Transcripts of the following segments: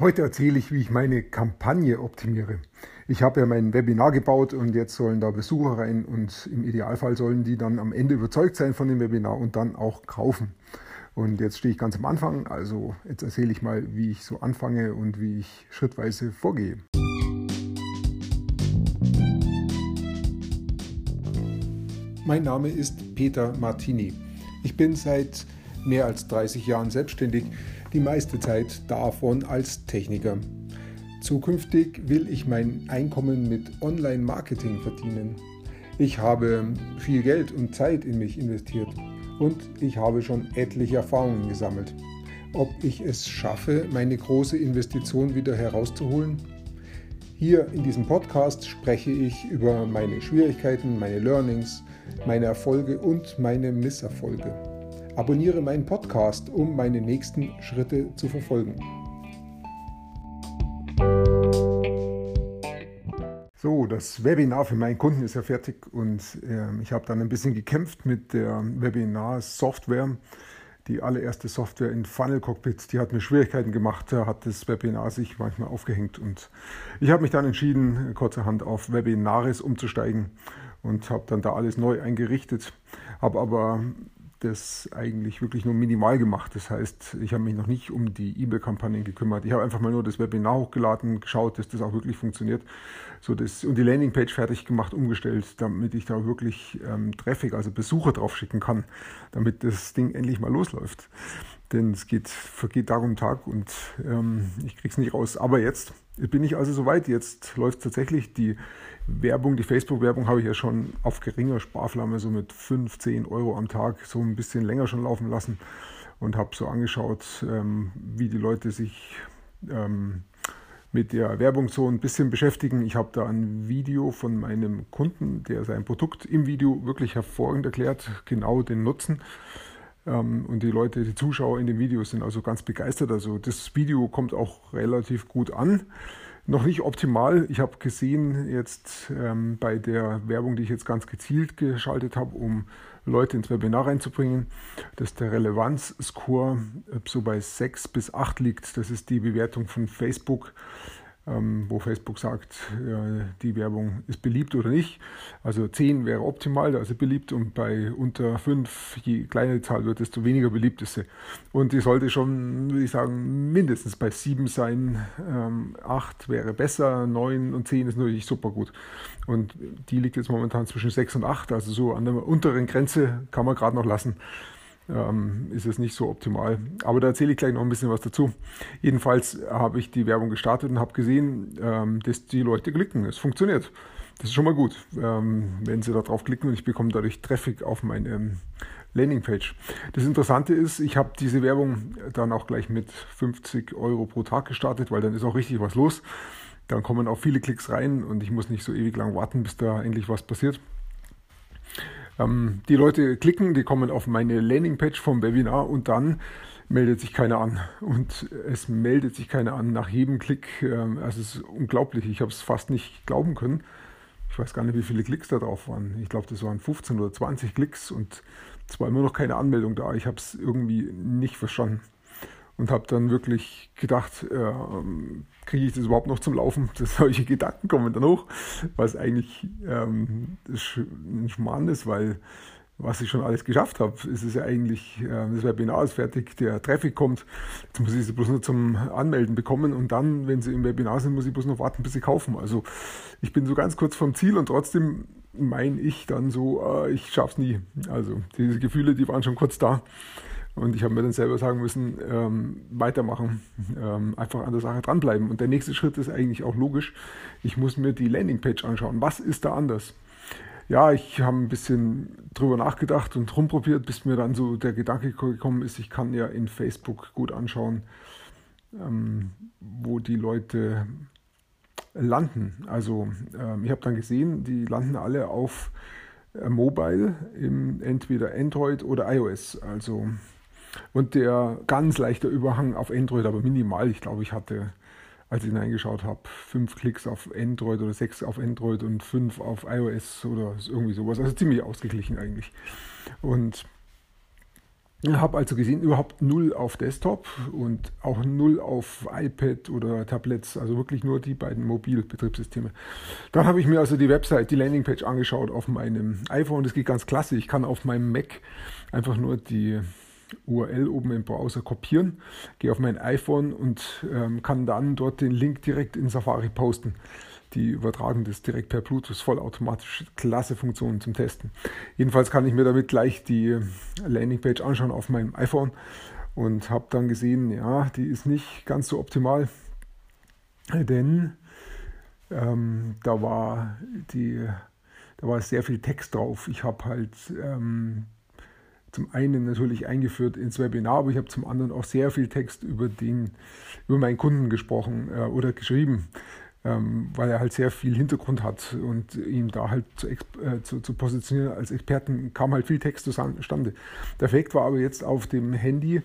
Heute erzähle ich, wie ich meine Kampagne optimiere. Ich habe ja mein Webinar gebaut und jetzt sollen da Besucher rein und im Idealfall sollen die dann am Ende überzeugt sein von dem Webinar und dann auch kaufen. Und jetzt stehe ich ganz am Anfang, also jetzt erzähle ich mal, wie ich so anfange und wie ich schrittweise vorgehe. Mein Name ist Peter Martini. Ich bin seit mehr als 30 Jahren selbstständig die meiste Zeit davon als Techniker. Zukünftig will ich mein Einkommen mit Online-Marketing verdienen. Ich habe viel Geld und Zeit in mich investiert und ich habe schon etliche Erfahrungen gesammelt. Ob ich es schaffe, meine große Investition wieder herauszuholen? Hier in diesem Podcast spreche ich über meine Schwierigkeiten, meine Learnings, meine Erfolge und meine Misserfolge. Abonniere meinen Podcast, um meine nächsten Schritte zu verfolgen. So, das Webinar für meinen Kunden ist ja fertig und äh, ich habe dann ein bisschen gekämpft mit der Webinar-Software. Die allererste Software in Funnel Cockpit, die hat mir Schwierigkeiten gemacht, hat das Webinar sich manchmal aufgehängt und ich habe mich dann entschieden, kurzerhand auf Webinaris umzusteigen und habe dann da alles neu eingerichtet, habe aber das eigentlich wirklich nur minimal gemacht. Das heißt, ich habe mich noch nicht um die E-Mail-Kampagnen gekümmert. Ich habe einfach mal nur das Webinar hochgeladen, geschaut, dass das auch wirklich funktioniert. So das, und die Landingpage fertig gemacht, umgestellt, damit ich da wirklich ähm, Traffic, also Besucher drauf schicken kann, damit das Ding endlich mal losläuft. Denn es geht, vergeht Tag um Tag und ähm, ich kriege es nicht raus. Aber jetzt bin ich also soweit. Jetzt läuft tatsächlich die Werbung, die Facebook-Werbung habe ich ja schon auf geringer Sparflamme, so mit 15 Euro am Tag, so ein bisschen länger schon laufen lassen und habe so angeschaut, ähm, wie die Leute sich ähm, mit der Werbung so ein bisschen beschäftigen. Ich habe da ein Video von meinem Kunden, der sein Produkt im Video wirklich hervorragend erklärt, genau den Nutzen. Ähm, und die Leute, die Zuschauer in dem Video sind also ganz begeistert. Also das Video kommt auch relativ gut an noch nicht optimal. Ich habe gesehen jetzt ähm, bei der Werbung, die ich jetzt ganz gezielt geschaltet habe, um Leute ins Webinar reinzubringen, dass der Relevanzscore so bei 6 bis 8 liegt. Das ist die Bewertung von Facebook wo Facebook sagt, die Werbung ist beliebt oder nicht. Also 10 wäre optimal, also beliebt und bei unter 5, je kleiner die Zahl wird, desto weniger beliebt ist sie. Und die sollte schon, würde ich sagen, mindestens bei 7 sein. 8 ähm, wäre besser, 9 und 10 ist natürlich super gut. Und die liegt jetzt momentan zwischen 6 und 8, also so an der unteren Grenze kann man gerade noch lassen ähm, ist es nicht so optimal. Aber da erzähle ich gleich noch ein bisschen was dazu. Jedenfalls habe ich die Werbung gestartet und habe gesehen, ähm, dass die Leute klicken. Es funktioniert. Das ist schon mal gut, ähm, wenn sie da drauf klicken und ich bekomme dadurch Traffic auf meine ähm, Landingpage. Das Interessante ist, ich habe diese Werbung dann auch gleich mit 50 Euro pro Tag gestartet, weil dann ist auch richtig was los. Dann kommen auch viele Klicks rein und ich muss nicht so ewig lang warten, bis da endlich was passiert. Ähm, die Leute klicken, die kommen auf meine Landingpage vom Webinar und dann meldet sich keiner an. Und es meldet sich keiner an nach jedem Klick. Ähm, also es ist unglaublich. Ich habe es fast nicht glauben können. Ich weiß gar nicht, wie viele Klicks da drauf waren. Ich glaube, das waren 15 oder 20 Klicks und es war immer noch keine Anmeldung da. Ich habe es irgendwie nicht verstanden und habe dann wirklich gedacht, äh, kriege ich das überhaupt noch zum Laufen? Das, solche Gedanken kommen dann hoch, was eigentlich ähm, ein Schmarrn ist, weil was ich schon alles geschafft habe, ist es ja eigentlich, äh, das Webinar ist fertig, der Traffic kommt, jetzt muss ich sie bloß nur zum Anmelden bekommen und dann, wenn sie im Webinar sind, muss ich bloß noch warten, bis sie kaufen. Also ich bin so ganz kurz vom Ziel und trotzdem meine ich dann so, äh, ich es nie. Also diese Gefühle, die waren schon kurz da. Und ich habe mir dann selber sagen müssen, ähm, weitermachen, ähm, einfach an der Sache dranbleiben. Und der nächste Schritt ist eigentlich auch logisch. Ich muss mir die Landingpage anschauen. Was ist da anders? Ja, ich habe ein bisschen drüber nachgedacht und rumprobiert, bis mir dann so der Gedanke gekommen ist, ich kann ja in Facebook gut anschauen, ähm, wo die Leute landen. Also ähm, ich habe dann gesehen, die landen alle auf äh, Mobile, im, entweder Android oder iOS. Also und der ganz leichte Überhang auf Android, aber minimal. Ich glaube, ich hatte, als ich hineingeschaut habe, fünf Klicks auf Android oder sechs auf Android und fünf auf iOS oder irgendwie sowas. Also ziemlich ausgeglichen eigentlich. Und habe also gesehen, überhaupt null auf Desktop und auch null auf iPad oder Tablets, also wirklich nur die beiden Mobilbetriebssysteme. Dann habe ich mir also die Website, die Landingpage angeschaut auf meinem iPhone. Das geht ganz klasse. Ich kann auf meinem Mac einfach nur die URL oben im Browser kopieren, gehe auf mein iPhone und ähm, kann dann dort den Link direkt in Safari posten. Die übertragen das direkt per Bluetooth vollautomatisch. Klasse Funktion zum Testen. Jedenfalls kann ich mir damit gleich die Landingpage anschauen auf meinem iPhone und habe dann gesehen, ja, die ist nicht ganz so optimal, denn ähm, da war die, da war sehr viel Text drauf. Ich habe halt ähm, zum einen natürlich eingeführt ins Webinar, aber ich habe zum anderen auch sehr viel Text über den, über meinen Kunden gesprochen äh, oder geschrieben ähm, weil er halt sehr viel Hintergrund hat und ihn da halt zu, äh, zu, zu, positionieren als Experten kam halt viel Text zustande. Der Effekt war aber jetzt auf dem Handy,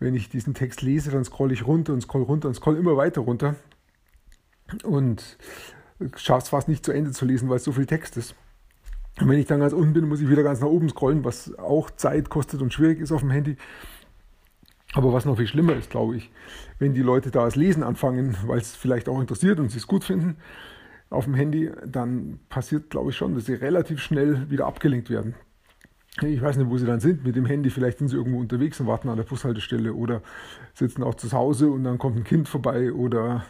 wenn ich diesen Text lese, dann scrolle ich runter und scroll runter und scroll immer weiter runter und schaffe es fast nicht zu Ende zu lesen, weil es so viel Text ist. Und wenn ich dann ganz unten bin, muss ich wieder ganz nach oben scrollen, was auch Zeit kostet und schwierig ist auf dem Handy. Aber was noch viel schlimmer ist, glaube ich, wenn die Leute da das Lesen anfangen, weil es vielleicht auch interessiert und sie es gut finden auf dem Handy, dann passiert, glaube ich, schon, dass sie relativ schnell wieder abgelenkt werden. Ich weiß nicht, wo sie dann sind mit dem Handy. Vielleicht sind sie irgendwo unterwegs und warten an der Bushaltestelle oder sitzen auch zu Hause und dann kommt ein Kind vorbei oder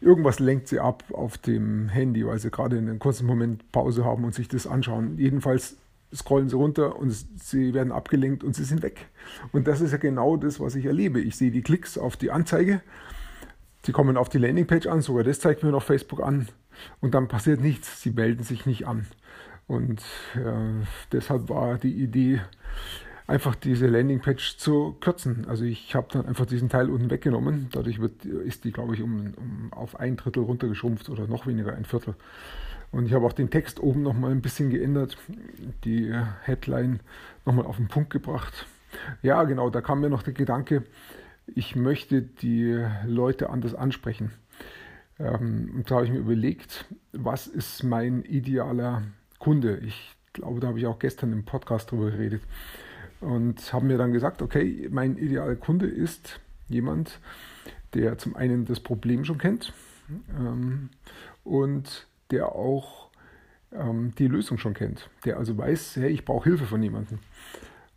irgendwas lenkt sie ab auf dem Handy, weil sie gerade in einem kurzen Moment Pause haben und sich das anschauen. Jedenfalls scrollen sie runter und sie werden abgelenkt und sie sind weg. Und das ist ja genau das, was ich erlebe. Ich sehe die Klicks auf die Anzeige, sie kommen auf die Landingpage an, sogar das zeigt mir noch Facebook an und dann passiert nichts, sie melden sich nicht an. Und äh, deshalb war die Idee, einfach diese Landingpage zu kürzen. Also ich habe dann einfach diesen Teil unten weggenommen. Dadurch wird, ist die, glaube ich, um, um auf ein Drittel runtergeschrumpft oder noch weniger, ein Viertel. Und ich habe auch den Text oben nochmal ein bisschen geändert, die Headline nochmal auf den Punkt gebracht. Ja, genau, da kam mir noch der Gedanke, ich möchte die Leute anders ansprechen. Ähm, und da habe ich mir überlegt, was ist mein idealer Kunde? Ich glaube, da habe ich auch gestern im Podcast drüber geredet. Und habe mir dann gesagt, okay, mein idealer Kunde ist jemand, der zum einen das Problem schon kennt ähm, und der auch ähm, die Lösung schon kennt, der also weiß, hey, ich brauche Hilfe von jemandem.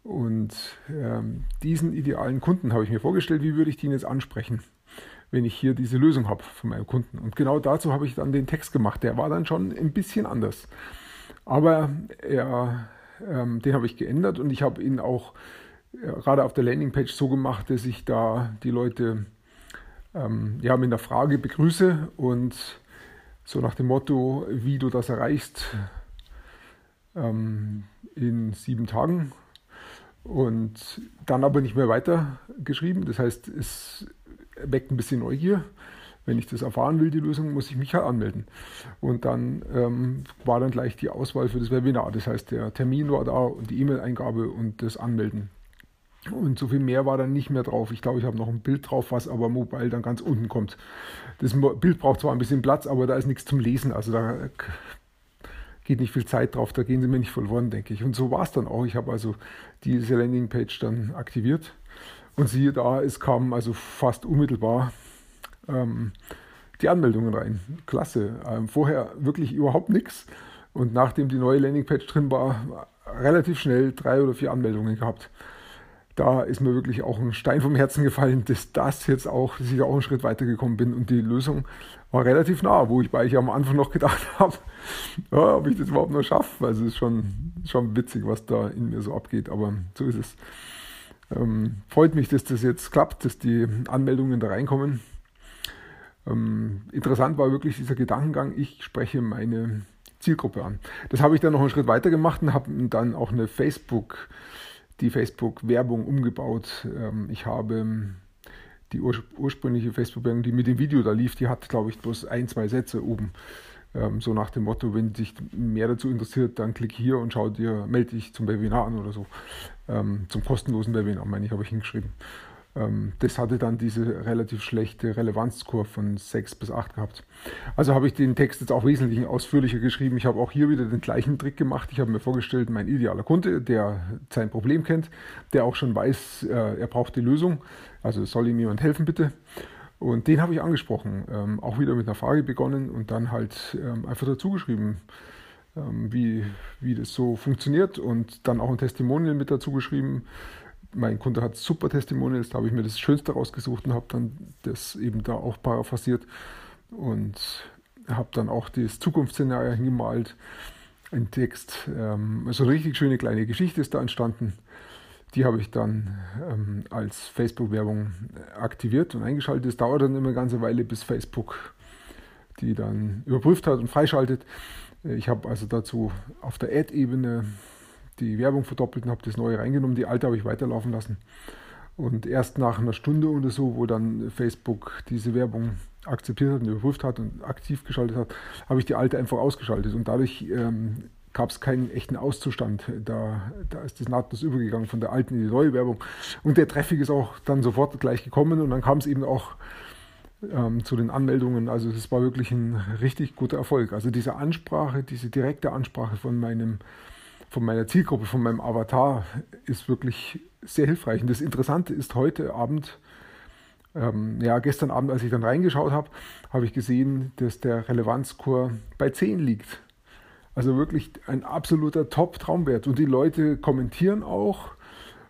Und ähm, diesen idealen Kunden habe ich mir vorgestellt, wie würde ich den jetzt ansprechen, wenn ich hier diese Lösung habe von meinem Kunden. Und genau dazu habe ich dann den Text gemacht. Der war dann schon ein bisschen anders. Aber er, ähm, den habe ich geändert und ich habe ihn auch äh, gerade auf der Landingpage so gemacht, dass ich da die Leute ähm, ja, mit einer Frage begrüße und so nach dem Motto, wie du das erreichst ähm, in sieben Tagen. Und dann aber nicht mehr weitergeschrieben. Das heißt, es weckt ein bisschen Neugier. Wenn ich das erfahren will, die Lösung, muss ich mich halt anmelden. Und dann ähm, war dann gleich die Auswahl für das Webinar. Das heißt, der Termin war da und die E-Mail-Eingabe und das Anmelden. Und so viel mehr war dann nicht mehr drauf. Ich glaube, ich habe noch ein Bild drauf, was aber mobile dann ganz unten kommt. Das Bild braucht zwar ein bisschen Platz, aber da ist nichts zum Lesen. Also da geht nicht viel Zeit drauf, da gehen sie mir nicht verloren, denke ich. Und so war es dann auch. Ich habe also diese Landingpage dann aktiviert. Und siehe da, es kamen also fast unmittelbar ähm, die Anmeldungen rein. Klasse. Ähm, vorher wirklich überhaupt nichts. Und nachdem die neue Landingpage drin war, relativ schnell drei oder vier Anmeldungen gehabt da ist mir wirklich auch ein Stein vom Herzen gefallen, dass das jetzt auch, dass ich auch einen Schritt weitergekommen bin und die Lösung war relativ nah, wo ich bei ich am Anfang noch gedacht habe, ja, ob ich das überhaupt noch schaffe. Also es ist schon, schon witzig, was da in mir so abgeht, aber so ist es. Ähm, freut mich, dass das jetzt klappt, dass die Anmeldungen da reinkommen. Ähm, interessant war wirklich dieser Gedankengang, ich spreche meine Zielgruppe an. Das habe ich dann noch einen Schritt weiter gemacht und habe dann auch eine Facebook- die Facebook-Werbung umgebaut. Ähm, ich habe die ur ursprüngliche Facebook-Werbung, die mit dem Video da lief, die hat, glaube ich, bloß ein, zwei Sätze oben. Ähm, so nach dem Motto, wenn dich mehr dazu interessiert, dann klick hier und schau dir, melde dich zum Webinar an oder so. Ähm, zum kostenlosen Webinar, meine ich, habe ich hingeschrieben. Ähm, das hatte dann diese relativ schlechte Relevanzkurve von 6 bis 8 gehabt. Also habe ich den Text jetzt auch wesentlich ausführlicher geschrieben. Ich habe auch hier wieder den gleichen Trick gemacht. Ich habe mir vorgestellt, mein idealer Kunde, der sein Problem kennt, der auch schon weiß, äh, er braucht die Lösung. Also soll ihm jemand helfen, bitte. Und den habe ich angesprochen, ähm, auch wieder mit einer Frage begonnen und dann halt ähm, einfach dazu geschrieben, wie, wie das so funktioniert und dann auch ein Testimonial mit dazu geschrieben, mein Kunde hat super Testimonials, da habe ich mir das Schönste rausgesucht und habe dann das eben da auch paraphrasiert und habe dann auch das Zukunftsszenario hingemalt. Ein Text, ähm, also eine richtig schöne kleine Geschichte ist da entstanden. Die habe ich dann ähm, als Facebook-Werbung aktiviert und eingeschaltet. Es dauert dann immer eine ganze Weile, bis Facebook die dann überprüft hat und freischaltet. Ich habe also dazu auf der Ad-Ebene die Werbung verdoppelt und habe das neue reingenommen. Die alte habe ich weiterlaufen lassen. Und erst nach einer Stunde oder so, wo dann Facebook diese Werbung akzeptiert hat und überprüft hat und aktiv geschaltet hat, habe ich die alte einfach ausgeschaltet. Und dadurch ähm, gab es keinen echten Auszustand. Da, da ist das nahtlos übergegangen von der alten in die neue Werbung. Und der Traffic ist auch dann sofort gleich gekommen und dann kam es eben auch ähm, zu den Anmeldungen. Also es war wirklich ein richtig guter Erfolg. Also diese Ansprache, diese direkte Ansprache von meinem von meiner Zielgruppe, von meinem Avatar ist wirklich sehr hilfreich. Und das Interessante ist heute Abend, ähm, ja, gestern Abend, als ich dann reingeschaut habe, habe ich gesehen, dass der Relevanzscore bei 10 liegt. Also wirklich ein absoluter Top-Traumwert. Und die Leute kommentieren auch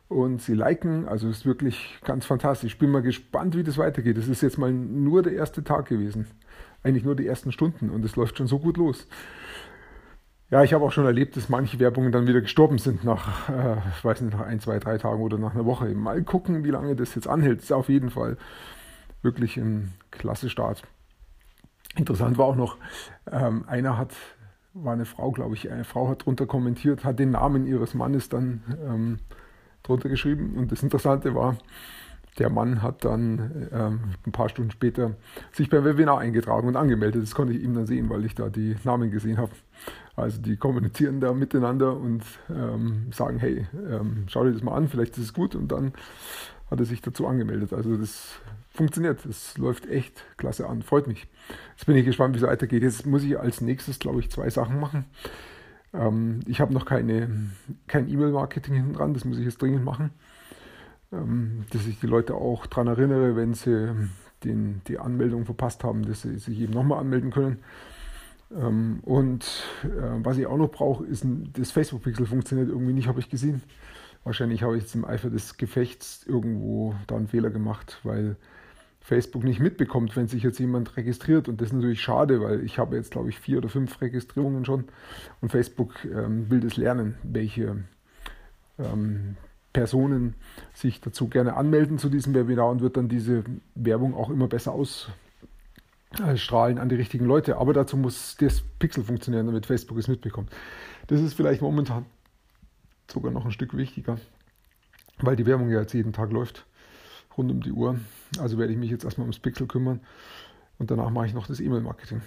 und sie liken. Also ist wirklich ganz fantastisch. Ich bin mal gespannt, wie das weitergeht. Das ist jetzt mal nur der erste Tag gewesen. Eigentlich nur die ersten Stunden und es läuft schon so gut los. Ja, ich habe auch schon erlebt, dass manche Werbungen dann wieder gestorben sind nach, äh, ich weiß nicht, nach ein, zwei, drei Tagen oder nach einer Woche. Mal gucken, wie lange das jetzt anhält. Das ist auf jeden Fall wirklich ein klasse Start. Interessant war auch noch, ähm, einer hat, war eine Frau, glaube ich, eine Frau hat drunter kommentiert, hat den Namen ihres Mannes dann ähm, drunter geschrieben. Und das Interessante war, der Mann hat dann ähm, ein paar Stunden später sich beim Webinar eingetragen und angemeldet. Das konnte ich ihm dann sehen, weil ich da die Namen gesehen habe. Also die kommunizieren da miteinander und ähm, sagen, hey, ähm, schau dir das mal an, vielleicht ist es gut. Und dann hat er sich dazu angemeldet. Also das funktioniert, das läuft echt klasse an, freut mich. Jetzt bin ich gespannt, wie es weitergeht. Jetzt muss ich als nächstes, glaube ich, zwei Sachen machen. Ähm, ich habe noch keine, kein E-Mail-Marketing hinten dran, das muss ich jetzt dringend machen. Ähm, dass ich die Leute auch daran erinnere, wenn sie den, die Anmeldung verpasst haben, dass sie sich eben nochmal anmelden können. Ähm, und äh, was ich auch noch brauche, ist ein, das Facebook-Pixel funktioniert irgendwie nicht, habe ich gesehen. Wahrscheinlich habe ich jetzt im Eifer des Gefechts irgendwo da einen Fehler gemacht, weil Facebook nicht mitbekommt, wenn sich jetzt jemand registriert. Und das ist natürlich schade, weil ich habe jetzt, glaube ich, vier oder fünf Registrierungen schon. Und Facebook ähm, will das lernen, welche ähm, Personen sich dazu gerne anmelden zu diesem Webinar und wird dann diese Werbung auch immer besser ausstrahlen an die richtigen Leute. Aber dazu muss das Pixel funktionieren, damit Facebook es mitbekommt. Das ist vielleicht momentan sogar noch ein Stück wichtiger, weil die Werbung ja jetzt jeden Tag läuft, rund um die Uhr. Also werde ich mich jetzt erstmal ums Pixel kümmern und danach mache ich noch das E-Mail-Marketing.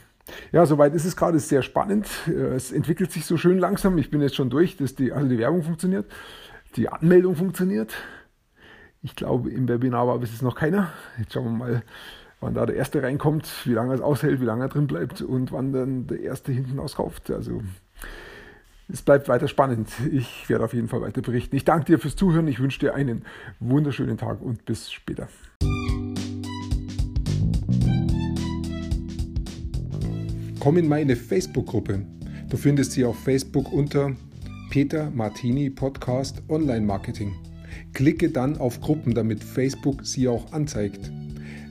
Ja, soweit ist es gerade sehr spannend. Es entwickelt sich so schön langsam. Ich bin jetzt schon durch, dass die, also die Werbung funktioniert. Die Anmeldung funktioniert. Ich glaube, im Webinar war bis jetzt noch keiner. Jetzt schauen wir mal, wann da der erste reinkommt, wie lange es aushält, wie lange er drin bleibt und wann dann der erste hinten auskauft. Also es bleibt weiter spannend. Ich werde auf jeden Fall weiter berichten. Ich danke dir fürs Zuhören. Ich wünsche dir einen wunderschönen Tag und bis später. Komm in meine Facebook-Gruppe. Du findest sie auf Facebook unter Peter Martini Podcast Online Marketing. Klicke dann auf Gruppen, damit Facebook sie auch anzeigt.